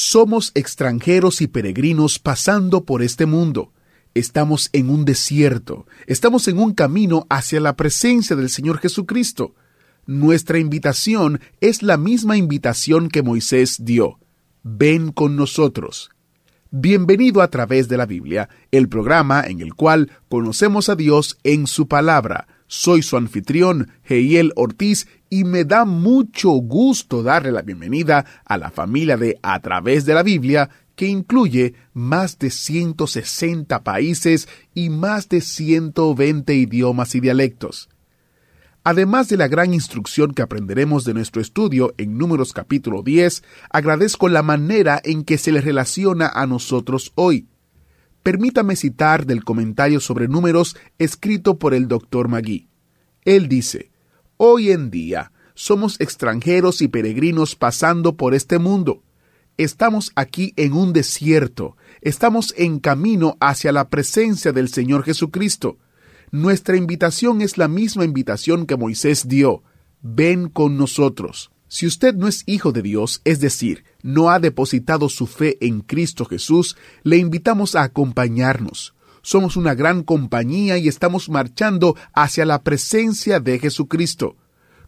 Somos extranjeros y peregrinos pasando por este mundo. Estamos en un desierto, estamos en un camino hacia la presencia del Señor Jesucristo. Nuestra invitación es la misma invitación que Moisés dio. Ven con nosotros. Bienvenido a través de la Biblia, el programa en el cual conocemos a Dios en su palabra. Soy su anfitrión, Heiel Ortiz, y me da mucho gusto darle la bienvenida a la familia de A través de la Biblia, que incluye más de 160 países y más de 120 idiomas y dialectos. Además de la gran instrucción que aprenderemos de nuestro estudio en Números capítulo 10, agradezco la manera en que se le relaciona a nosotros hoy. Permítame citar del comentario sobre números escrito por el Dr. Magui. Él dice, Hoy en día somos extranjeros y peregrinos pasando por este mundo. Estamos aquí en un desierto, estamos en camino hacia la presencia del Señor Jesucristo. Nuestra invitación es la misma invitación que Moisés dio. Ven con nosotros. Si usted no es hijo de Dios, es decir, no ha depositado su fe en Cristo Jesús, le invitamos a acompañarnos. Somos una gran compañía y estamos marchando hacia la presencia de Jesucristo.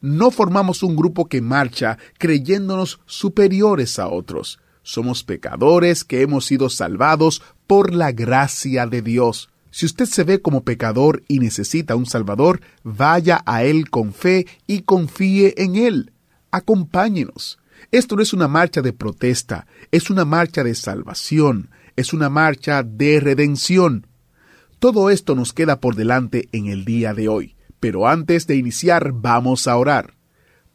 No formamos un grupo que marcha creyéndonos superiores a otros. Somos pecadores que hemos sido salvados por la gracia de Dios. Si usted se ve como pecador y necesita un Salvador, vaya a Él con fe y confíe en Él. Acompáñenos. Esto no es una marcha de protesta, es una marcha de salvación, es una marcha de redención. Todo esto nos queda por delante en el día de hoy, pero antes de iniciar vamos a orar.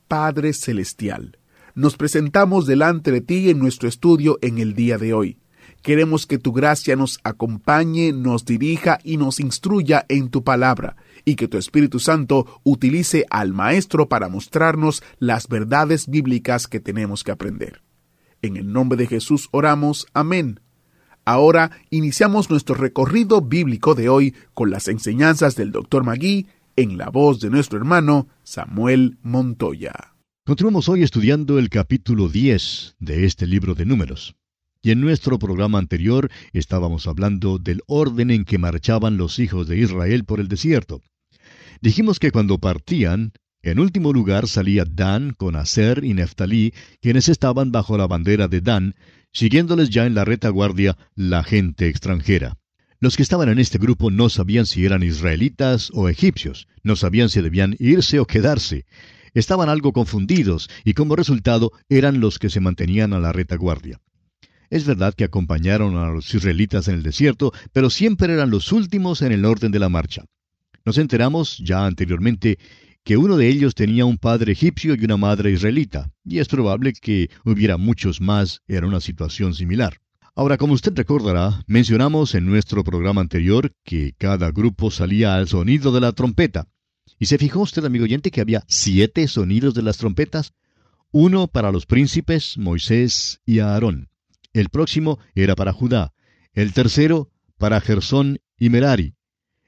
Padre Celestial, nos presentamos delante de ti en nuestro estudio en el día de hoy. Queremos que tu gracia nos acompañe, nos dirija y nos instruya en tu palabra, y que tu Espíritu Santo utilice al Maestro para mostrarnos las verdades bíblicas que tenemos que aprender. En el nombre de Jesús oramos. Amén. Ahora iniciamos nuestro recorrido bíblico de hoy con las enseñanzas del Dr. Magui en la voz de nuestro hermano Samuel Montoya. Continuamos hoy estudiando el capítulo 10 de este libro de números. Y en nuestro programa anterior estábamos hablando del orden en que marchaban los hijos de Israel por el desierto. Dijimos que cuando partían, en último lugar salía Dan con Aser y Neftalí, quienes estaban bajo la bandera de Dan, siguiéndoles ya en la retaguardia la gente extranjera. Los que estaban en este grupo no sabían si eran israelitas o egipcios, no sabían si debían irse o quedarse. Estaban algo confundidos y como resultado eran los que se mantenían a la retaguardia. Es verdad que acompañaron a los israelitas en el desierto, pero siempre eran los últimos en el orden de la marcha. Nos enteramos ya anteriormente que uno de ellos tenía un padre egipcio y una madre israelita, y es probable que hubiera muchos más en una situación similar. Ahora, como usted recordará, mencionamos en nuestro programa anterior que cada grupo salía al sonido de la trompeta. ¿Y se fijó usted, amigo oyente, que había siete sonidos de las trompetas? Uno para los príncipes, Moisés y Aarón. El próximo era para Judá, el tercero para Gersón y Merari,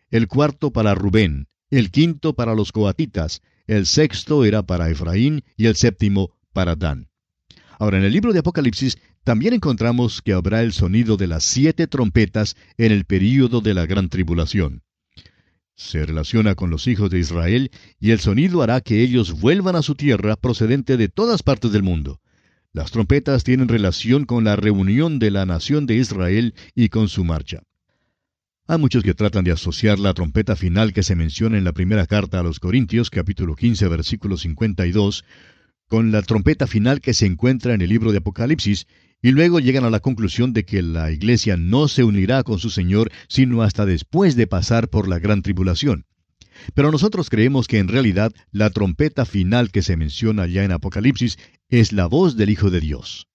el cuarto para Rubén, el quinto para los coatitas, el sexto era para Efraín y el séptimo para Dan. Ahora, en el libro de Apocalipsis también encontramos que habrá el sonido de las siete trompetas en el período de la gran tribulación. Se relaciona con los hijos de Israel y el sonido hará que ellos vuelvan a su tierra procedente de todas partes del mundo. Las trompetas tienen relación con la reunión de la nación de Israel y con su marcha. Hay muchos que tratan de asociar la trompeta final que se menciona en la primera carta a los Corintios, capítulo 15, versículo 52, con la trompeta final que se encuentra en el libro de Apocalipsis, y luego llegan a la conclusión de que la iglesia no se unirá con su Señor sino hasta después de pasar por la gran tribulación. Pero nosotros creemos que en realidad la trompeta final que se menciona ya en Apocalipsis es la voz del Hijo de Dios.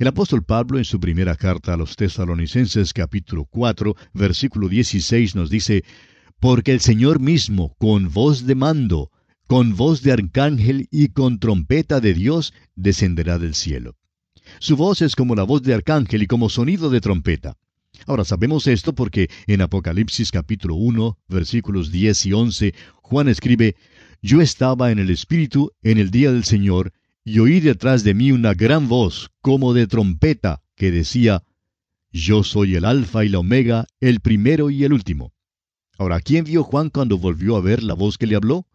El apóstol Pablo en su primera carta a los tesalonicenses capítulo 4 versículo 16 nos dice, Porque el Señor mismo, con voz de mando, con voz de arcángel y con trompeta de Dios, descenderá del cielo. Su voz es como la voz de arcángel y como sonido de trompeta. Ahora sabemos esto porque en Apocalipsis capítulo 1, versículos 10 y 11, Juan escribe, Yo estaba en el Espíritu en el día del Señor, y oí detrás de mí una gran voz, como de trompeta, que decía, Yo soy el Alfa y la Omega, el primero y el último. Ahora, ¿quién vio Juan cuando volvió a ver la voz que le habló?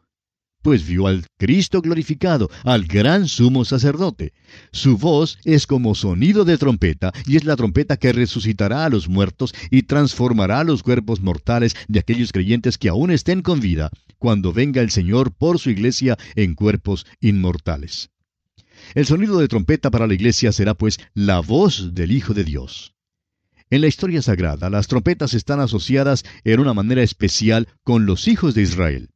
pues vio al Cristo glorificado, al gran sumo sacerdote. Su voz es como sonido de trompeta, y es la trompeta que resucitará a los muertos y transformará los cuerpos mortales de aquellos creyentes que aún estén con vida, cuando venga el Señor por su iglesia en cuerpos inmortales. El sonido de trompeta para la iglesia será pues la voz del Hijo de Dios. En la historia sagrada, las trompetas están asociadas en una manera especial con los hijos de Israel.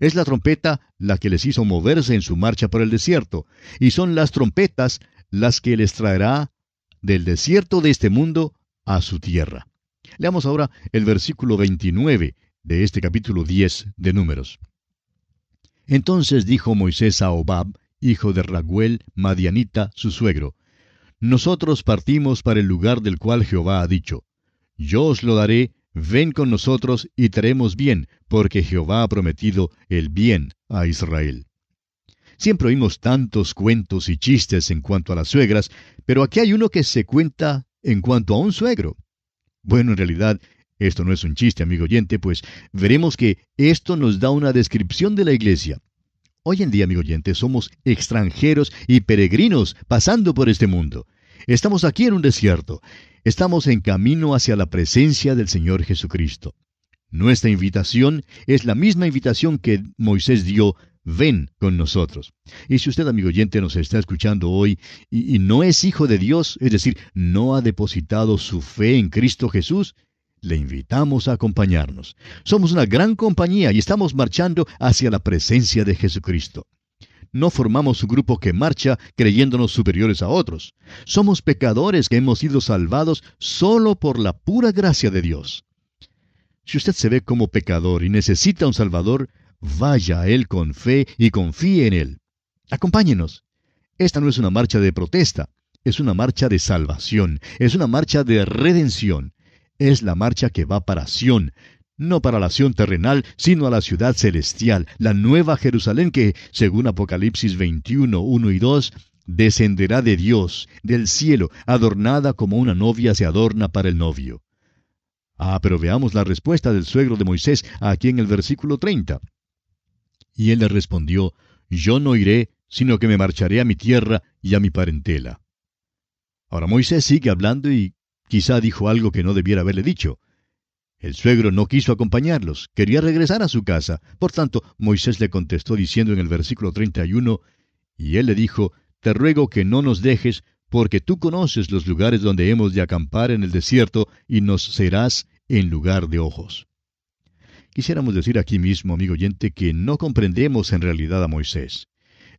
Es la trompeta la que les hizo moverse en su marcha por el desierto, y son las trompetas las que les traerá del desierto de este mundo a su tierra. Leamos ahora el versículo 29 de este capítulo 10 de Números. Entonces dijo Moisés a Obab, hijo de Raguel, Madianita, su suegro, Nosotros partimos para el lugar del cual Jehová ha dicho, Yo os lo daré ven con nosotros y traemos bien, porque Jehová ha prometido el bien a Israel. Siempre oímos tantos cuentos y chistes en cuanto a las suegras, pero aquí hay uno que se cuenta en cuanto a un suegro. Bueno, en realidad, esto no es un chiste, amigo oyente, pues veremos que esto nos da una descripción de la iglesia. Hoy en día, amigo oyente, somos extranjeros y peregrinos pasando por este mundo. Estamos aquí en un desierto. Estamos en camino hacia la presencia del Señor Jesucristo. Nuestra invitación es la misma invitación que Moisés dio, ven con nosotros. Y si usted, amigo oyente, nos está escuchando hoy y, y, no es hijo de Dios, es decir, no ha depositado su fe en Cristo Jesús, le invitamos a acompañarnos. Somos una gran compañía y estamos marchando hacia la presencia de Jesucristo no formamos un grupo que marcha creyéndonos superiores a otros. Somos pecadores que hemos sido salvados solo por la pura gracia de Dios. Si usted se ve como pecador y necesita un Salvador, vaya a Él con fe y confíe en Él. Acompáñenos. Esta no es una marcha de protesta, es una marcha de salvación, es una marcha de redención. Es la marcha que va para Sión, no para la acción terrenal, sino a la ciudad celestial, la nueva Jerusalén que, según Apocalipsis 21, 1 y 2, descenderá de Dios, del cielo, adornada como una novia se adorna para el novio. Ah, pero veamos la respuesta del suegro de Moisés aquí en el versículo 30. Y él le respondió, Yo no iré, sino que me marcharé a mi tierra y a mi parentela. Ahora Moisés sigue hablando y quizá dijo algo que no debiera haberle dicho. El suegro no quiso acompañarlos, quería regresar a su casa. Por tanto, Moisés le contestó diciendo en el versículo 31, y él le dijo, Te ruego que no nos dejes, porque tú conoces los lugares donde hemos de acampar en el desierto, y nos serás en lugar de ojos. Quisiéramos decir aquí mismo, amigo oyente, que no comprendemos en realidad a Moisés.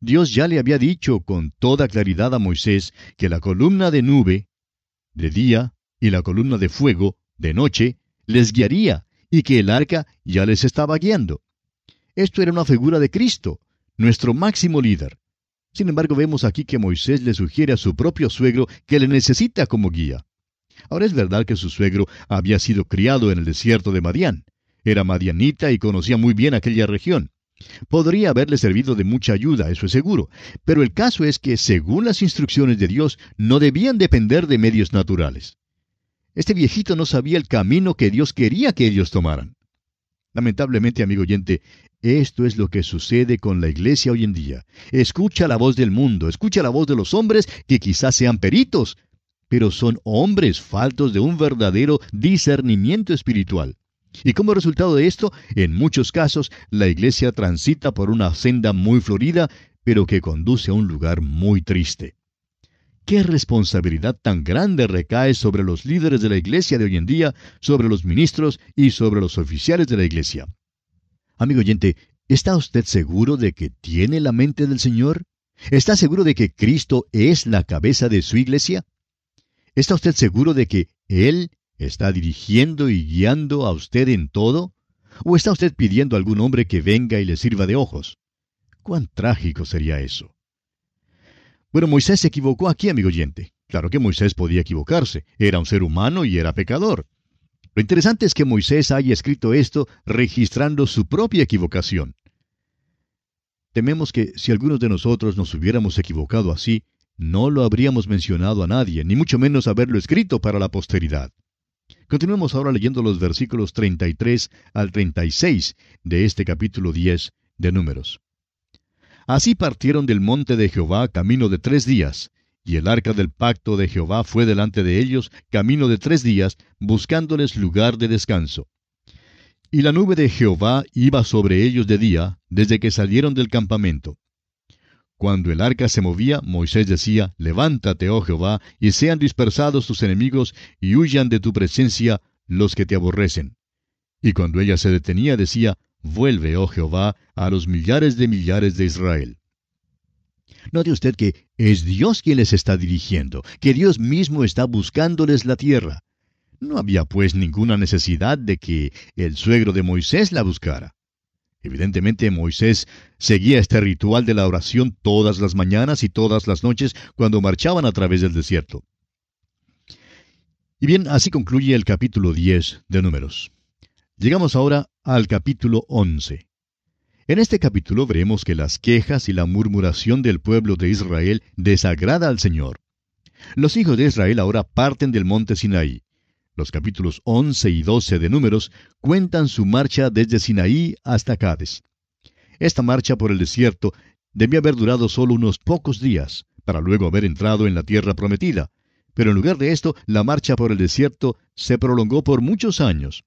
Dios ya le había dicho con toda claridad a Moisés que la columna de nube, de día, y la columna de fuego, de noche, les guiaría y que el arca ya les estaba guiando. Esto era una figura de Cristo, nuestro máximo líder. Sin embargo, vemos aquí que Moisés le sugiere a su propio suegro que le necesita como guía. Ahora es verdad que su suegro había sido criado en el desierto de Madián. Era madianita y conocía muy bien aquella región. Podría haberle servido de mucha ayuda, eso es seguro, pero el caso es que, según las instrucciones de Dios, no debían depender de medios naturales. Este viejito no sabía el camino que Dios quería que ellos tomaran. Lamentablemente, amigo oyente, esto es lo que sucede con la iglesia hoy en día. Escucha la voz del mundo, escucha la voz de los hombres que quizás sean peritos, pero son hombres faltos de un verdadero discernimiento espiritual. Y como resultado de esto, en muchos casos, la iglesia transita por una senda muy florida, pero que conduce a un lugar muy triste. ¿Qué responsabilidad tan grande recae sobre los líderes de la iglesia de hoy en día, sobre los ministros y sobre los oficiales de la iglesia? Amigo oyente, ¿está usted seguro de que tiene la mente del Señor? ¿Está seguro de que Cristo es la cabeza de su iglesia? ¿Está usted seguro de que Él está dirigiendo y guiando a usted en todo? ¿O está usted pidiendo a algún hombre que venga y le sirva de ojos? ¿Cuán trágico sería eso? Bueno, Moisés se equivocó aquí, amigo oyente. Claro que Moisés podía equivocarse. Era un ser humano y era pecador. Lo interesante es que Moisés haya escrito esto registrando su propia equivocación. Tememos que si algunos de nosotros nos hubiéramos equivocado así, no lo habríamos mencionado a nadie, ni mucho menos haberlo escrito para la posteridad. Continuemos ahora leyendo los versículos 33 al 36 de este capítulo 10 de Números. Así partieron del monte de Jehová camino de tres días, y el arca del pacto de Jehová fue delante de ellos camino de tres días, buscándoles lugar de descanso. Y la nube de Jehová iba sobre ellos de día, desde que salieron del campamento. Cuando el arca se movía, Moisés decía, Levántate, oh Jehová, y sean dispersados tus enemigos, y huyan de tu presencia los que te aborrecen. Y cuando ella se detenía, decía, Vuelve, oh Jehová, a los millares de millares de Israel. Note usted que es Dios quien les está dirigiendo, que Dios mismo está buscándoles la tierra. No había pues ninguna necesidad de que el suegro de Moisés la buscara. Evidentemente Moisés seguía este ritual de la oración todas las mañanas y todas las noches cuando marchaban a través del desierto. Y bien, así concluye el capítulo 10 de Números. Llegamos ahora al capítulo 11. En este capítulo veremos que las quejas y la murmuración del pueblo de Israel desagrada al Señor. Los hijos de Israel ahora parten del monte Sinaí. Los capítulos 11 y 12 de Números cuentan su marcha desde Sinaí hasta Cades. Esta marcha por el desierto debía haber durado solo unos pocos días, para luego haber entrado en la tierra prometida, pero en lugar de esto, la marcha por el desierto se prolongó por muchos años.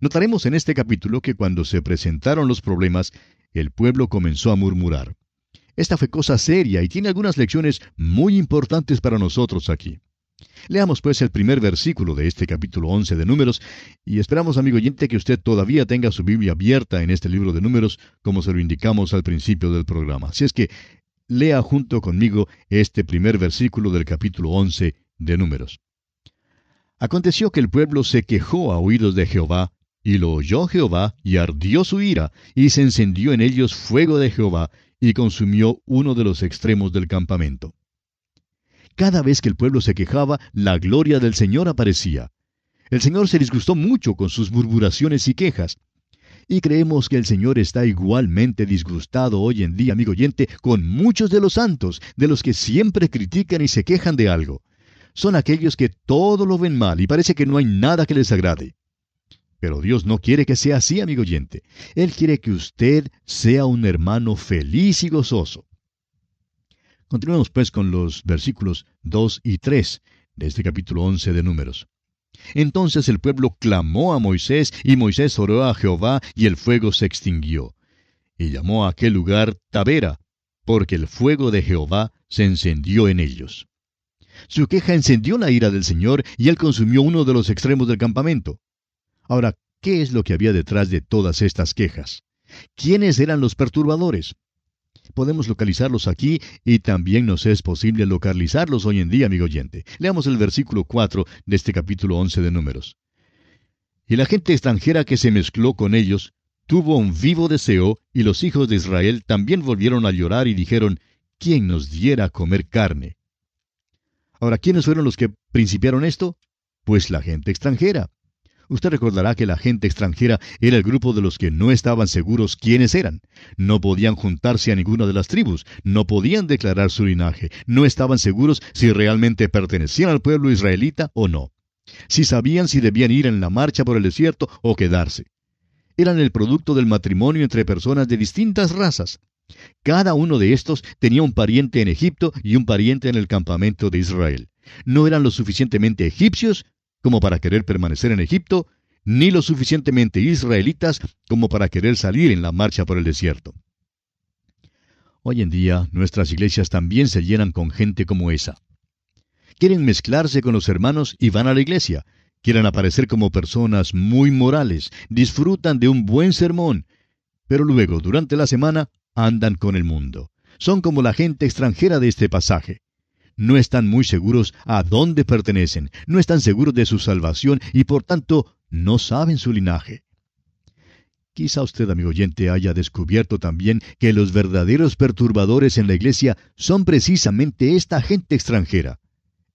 Notaremos en este capítulo que cuando se presentaron los problemas, el pueblo comenzó a murmurar. Esta fue cosa seria y tiene algunas lecciones muy importantes para nosotros aquí. Leamos pues el primer versículo de este capítulo 11 de Números y esperamos, amigo oyente, que usted todavía tenga su Biblia abierta en este libro de Números, como se lo indicamos al principio del programa. Así es que lea junto conmigo este primer versículo del capítulo 11 de Números. Aconteció que el pueblo se quejó a oídos de Jehová y lo oyó Jehová, y ardió su ira, y se encendió en ellos fuego de Jehová, y consumió uno de los extremos del campamento. Cada vez que el pueblo se quejaba, la gloria del Señor aparecía. El Señor se disgustó mucho con sus murmuraciones y quejas. Y creemos que el Señor está igualmente disgustado hoy en día, amigo oyente, con muchos de los santos, de los que siempre critican y se quejan de algo. Son aquellos que todo lo ven mal y parece que no hay nada que les agrade. Pero Dios no quiere que sea así, amigo oyente. Él quiere que usted sea un hermano feliz y gozoso. Continuemos pues con los versículos 2 y 3 de este capítulo 11 de Números. Entonces el pueblo clamó a Moisés, y Moisés oró a Jehová, y el fuego se extinguió. Y llamó a aquel lugar Tabera, porque el fuego de Jehová se encendió en ellos. Su queja encendió la ira del Señor, y él consumió uno de los extremos del campamento. Ahora, ¿qué es lo que había detrás de todas estas quejas? ¿Quiénes eran los perturbadores? Podemos localizarlos aquí y también nos es posible localizarlos hoy en día, amigo oyente. Leamos el versículo 4 de este capítulo 11 de Números. Y la gente extranjera que se mezcló con ellos tuvo un vivo deseo, y los hijos de Israel también volvieron a llorar y dijeron, ¿quién nos diera a comer carne? Ahora, ¿quiénes fueron los que principiaron esto? Pues la gente extranjera. Usted recordará que la gente extranjera era el grupo de los que no estaban seguros quiénes eran. No podían juntarse a ninguna de las tribus, no podían declarar su linaje, no estaban seguros si realmente pertenecían al pueblo israelita o no. Si sabían si debían ir en la marcha por el desierto o quedarse. Eran el producto del matrimonio entre personas de distintas razas. Cada uno de estos tenía un pariente en Egipto y un pariente en el campamento de Israel. No eran lo suficientemente egipcios como para querer permanecer en Egipto, ni lo suficientemente israelitas como para querer salir en la marcha por el desierto. Hoy en día nuestras iglesias también se llenan con gente como esa. Quieren mezclarse con los hermanos y van a la iglesia. Quieren aparecer como personas muy morales, disfrutan de un buen sermón, pero luego, durante la semana, andan con el mundo. Son como la gente extranjera de este pasaje. No están muy seguros a dónde pertenecen, no están seguros de su salvación y por tanto no saben su linaje. Quizá usted, amigo oyente, haya descubierto también que los verdaderos perturbadores en la iglesia son precisamente esta gente extranjera.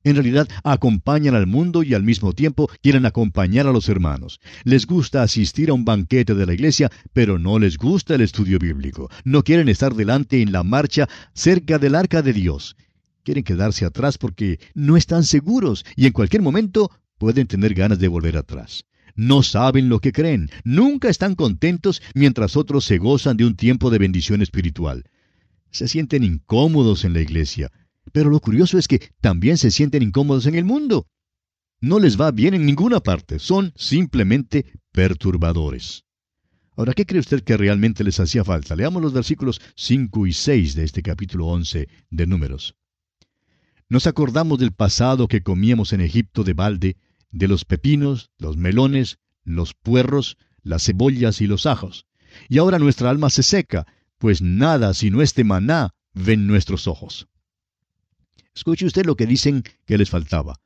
En realidad acompañan al mundo y al mismo tiempo quieren acompañar a los hermanos. Les gusta asistir a un banquete de la iglesia, pero no les gusta el estudio bíblico. No quieren estar delante en la marcha cerca del arca de Dios. Quieren quedarse atrás porque no están seguros y en cualquier momento pueden tener ganas de volver atrás. No saben lo que creen, nunca están contentos mientras otros se gozan de un tiempo de bendición espiritual. Se sienten incómodos en la iglesia, pero lo curioso es que también se sienten incómodos en el mundo. No les va bien en ninguna parte, son simplemente perturbadores. Ahora, ¿qué cree usted que realmente les hacía falta? Leamos los versículos 5 y 6 de este capítulo 11 de Números. Nos acordamos del pasado que comíamos en Egipto de balde, de los pepinos, los melones, los puerros, las cebollas y los ajos. Y ahora nuestra alma se seca, pues nada sino este maná ven nuestros ojos. Escuche usted lo que dicen que les faltaba.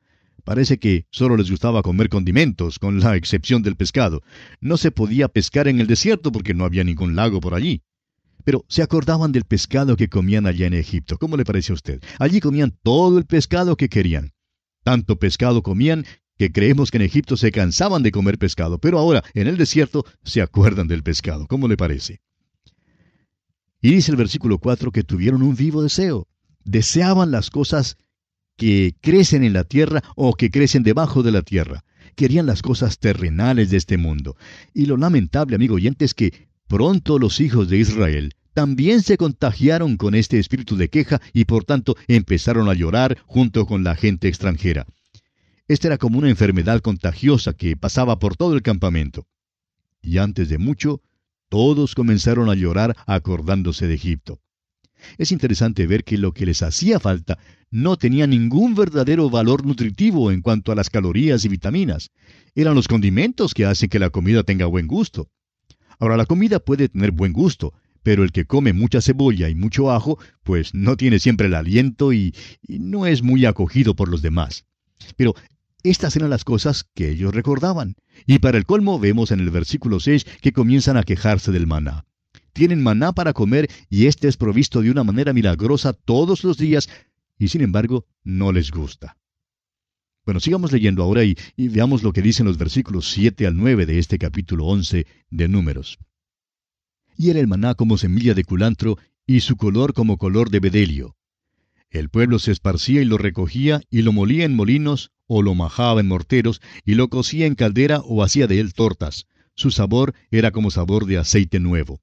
Parece que solo les gustaba comer condimentos, con la excepción del pescado. No se podía pescar en el desierto porque no había ningún lago por allí. Pero se acordaban del pescado que comían allá en Egipto. ¿Cómo le parece a usted? Allí comían todo el pescado que querían. Tanto pescado comían que creemos que en Egipto se cansaban de comer pescado, pero ahora en el desierto se acuerdan del pescado. ¿Cómo le parece? Y dice el versículo 4 que tuvieron un vivo deseo deseaban las cosas que crecen en la tierra o que crecen debajo de la tierra. Querían las cosas terrenales de este mundo. Y lo lamentable, amigo oyente, es que pronto los hijos de Israel también se contagiaron con este espíritu de queja y por tanto empezaron a llorar junto con la gente extranjera. Esta era como una enfermedad contagiosa que pasaba por todo el campamento. Y antes de mucho, todos comenzaron a llorar acordándose de Egipto. Es interesante ver que lo que les hacía falta no tenía ningún verdadero valor nutritivo en cuanto a las calorías y vitaminas. Eran los condimentos que hacen que la comida tenga buen gusto. Ahora, la comida puede tener buen gusto, pero el que come mucha cebolla y mucho ajo, pues no tiene siempre el aliento y, no es muy acogido por los demás. Pero estas eran las cosas que ellos recordaban. Y para el colmo vemos en el versículo 6 que comienzan a quejarse del maná tienen maná para comer y éste es provisto de una manera milagrosa todos los días, y sin embargo no les gusta. Bueno, sigamos leyendo ahora y, veamos lo que dicen los versículos 7 al 9 de este capítulo 11 de Números. Y era el maná como semilla de culantro y su color como color de bedelio. El pueblo se esparcía y lo recogía y lo molía en molinos o lo majaba en morteros y lo cocía en caldera o hacía de él tortas. Su sabor era como sabor de aceite nuevo.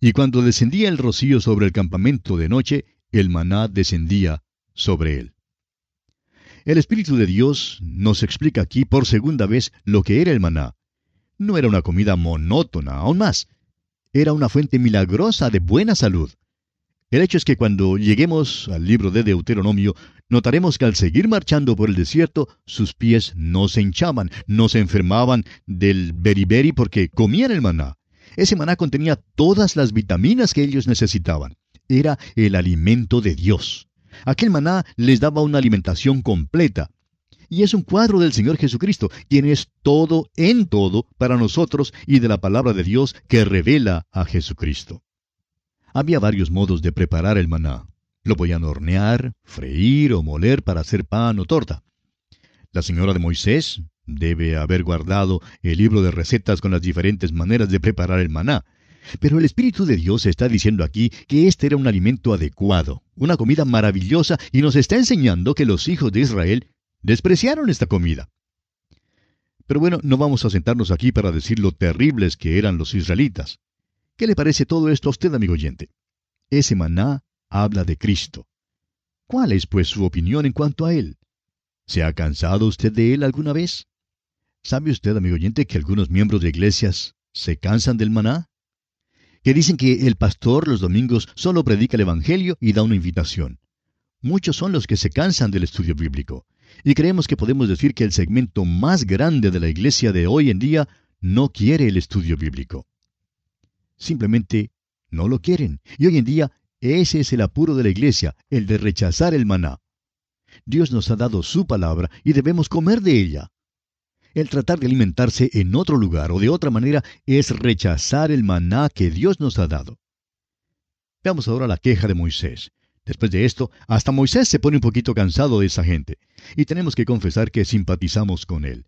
Y cuando descendía el rocío sobre el campamento de noche, el maná descendía sobre él. El Espíritu de Dios nos explica aquí por segunda vez lo que era el maná. No era una comida monótona, aún más. Era una fuente milagrosa de buena salud. El hecho es que cuando lleguemos al libro de Deuteronomio, notaremos que al seguir marchando por el desierto, sus pies no se hinchaban, no se enfermaban del beriberi porque comían el maná. Ese maná contenía todas las vitaminas que ellos necesitaban. Era el alimento de Dios. Aquel maná les daba una alimentación completa. Y es un cuadro del Señor Jesucristo, quien es todo en todo para nosotros y de la palabra de Dios que revela a Jesucristo. Había varios modos de preparar el maná. Lo podían hornear, freír o moler para hacer pan o torta. La señora de Moisés Debe haber guardado el libro de recetas con las diferentes maneras de preparar el maná. Pero el Espíritu de Dios está diciendo aquí que este era un alimento adecuado, una comida maravillosa, y nos está enseñando que los hijos de Israel despreciaron esta comida. Pero bueno, no vamos a sentarnos aquí para decir lo terribles que eran los israelitas. ¿Qué le parece todo esto a usted, amigo oyente? Ese maná habla de Cristo. ¿Cuál es, pues, su opinión en cuanto a él? ¿Se ha cansado usted de él alguna vez? ¿Sabe usted, amigo oyente, que algunos miembros de iglesias se cansan del maná? Que dicen que el pastor los domingos solo predica el Evangelio y da una invitación. Muchos son los que se cansan del estudio bíblico. Y creemos que podemos decir que el segmento más grande de la iglesia de hoy en día no quiere el estudio bíblico. Simplemente no lo quieren. Y hoy en día Ese es el apuro de la iglesia, el de rechazar el maná. Dios nos ha dado su palabra y debemos comer de ella. El tratar de alimentarse en otro lugar o de otra manera es rechazar el maná que Dios nos ha dado. Veamos ahora la queja de Moisés. Después de esto, hasta Moisés se pone un poquito cansado de esa gente, y tenemos que confesar que simpatizamos con él.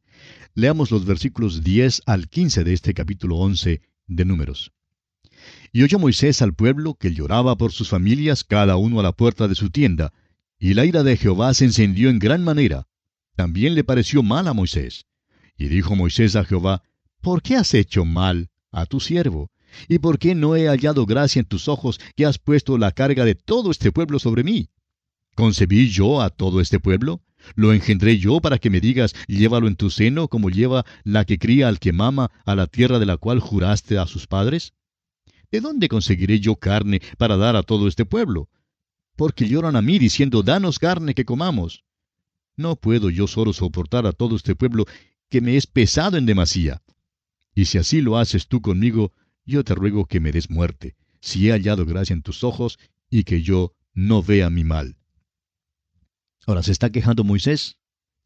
Leamos los versículos 10 al 15 de este capítulo 11 de Números. Y oyó Moisés al pueblo que lloraba por sus familias, cada uno a la puerta de su tienda, y la ira de Jehová se encendió en gran manera. También le pareció mal a Moisés. Y dijo Moisés a Jehová, ¿Por qué has hecho mal a tu siervo? ¿Y por qué no he hallado gracia en tus ojos que has puesto la carga de todo este pueblo sobre mí? ¿Concebí yo a todo este pueblo? ¿Lo engendré yo para que me digas, llévalo en tu seno como lleva la que cría al que mama a la tierra de la cual juraste a sus padres? ¿De dónde conseguiré yo carne para dar a todo este pueblo? Porque lloran a mí diciendo, danos carne que comamos. No puedo yo solo soportar a todo este pueblo que me es pesado en demasía. Y si así lo haces tú conmigo, yo te ruego que me des muerte, si he hallado gracia en tus ojos, y que yo no vea mi mal. Ahora, ¿se está quejando Moisés?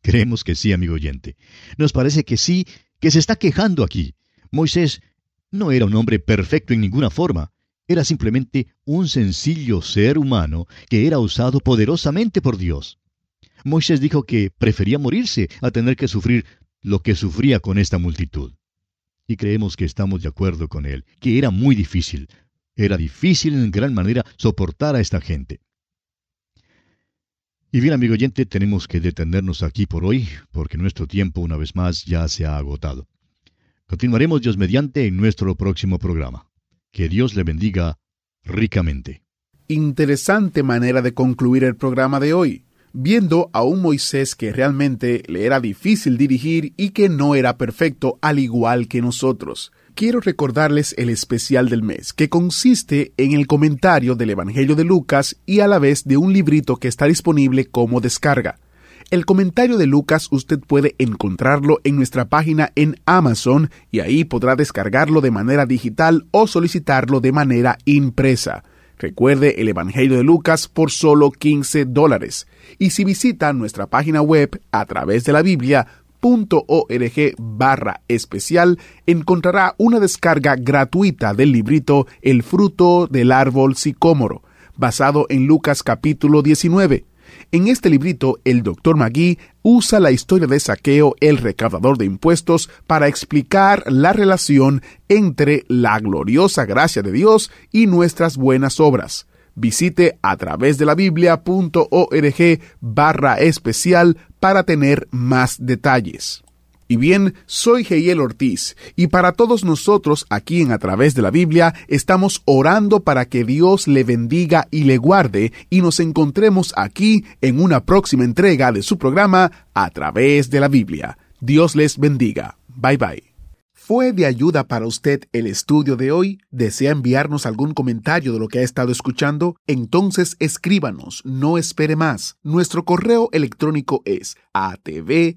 Creemos que sí, amigo oyente. Nos parece que sí, que se está quejando aquí. Moisés no era un hombre perfecto en ninguna forma, era simplemente un sencillo ser humano que era usado poderosamente por Dios. Moisés dijo que prefería morirse a tener que sufrir lo que sufría con esta multitud y creemos que estamos de acuerdo con él, que era muy difícil. Era difícil en gran manera soportar a esta gente. Y bien, amigo oyente, tenemos que detenernos aquí por hoy, porque nuestro tiempo una vez más ya se ha agotado. Continuaremos Dios mediante en nuestro próximo programa. Que Dios le bendiga ricamente. Interesante manera de concluir el programa de hoy viendo a un Moisés que realmente le era difícil dirigir y que no era perfecto al igual que nosotros. Quiero recordarles el especial del mes, que consiste en el comentario del Evangelio de Lucas y a la vez de un librito que está disponible como descarga. El comentario de Lucas usted puede encontrarlo en nuestra página en Amazon y ahí podrá descargarlo de manera digital o solicitarlo de manera impresa. Recuerde el Evangelio de Lucas por solo 15 dólares. Y si visita nuestra página web a través de la Biblia, .org barra especial encontrará una descarga gratuita del librito El fruto del árbol sicómoro, basado en Lucas capítulo 19. En este librito, el Dr. Magui usa la historia de Saqueo, el recaudador de impuestos, para explicar la relación entre la gloriosa gracia de Dios y nuestras buenas obras. Visite a través de la biblia.org barra especial para tener más detalles. Y bien, soy Geiel Ortiz, y para todos nosotros aquí en A través de la Biblia estamos orando para que Dios le bendiga y le guarde, y nos encontremos aquí en una próxima entrega de su programa A través de la Biblia. Dios les bendiga. Bye bye. ¿Fue de ayuda para usted el estudio de hoy? ¿Desea enviarnos algún comentario de lo que ha estado escuchando? Entonces escríbanos, no espere más. Nuestro correo electrónico es atv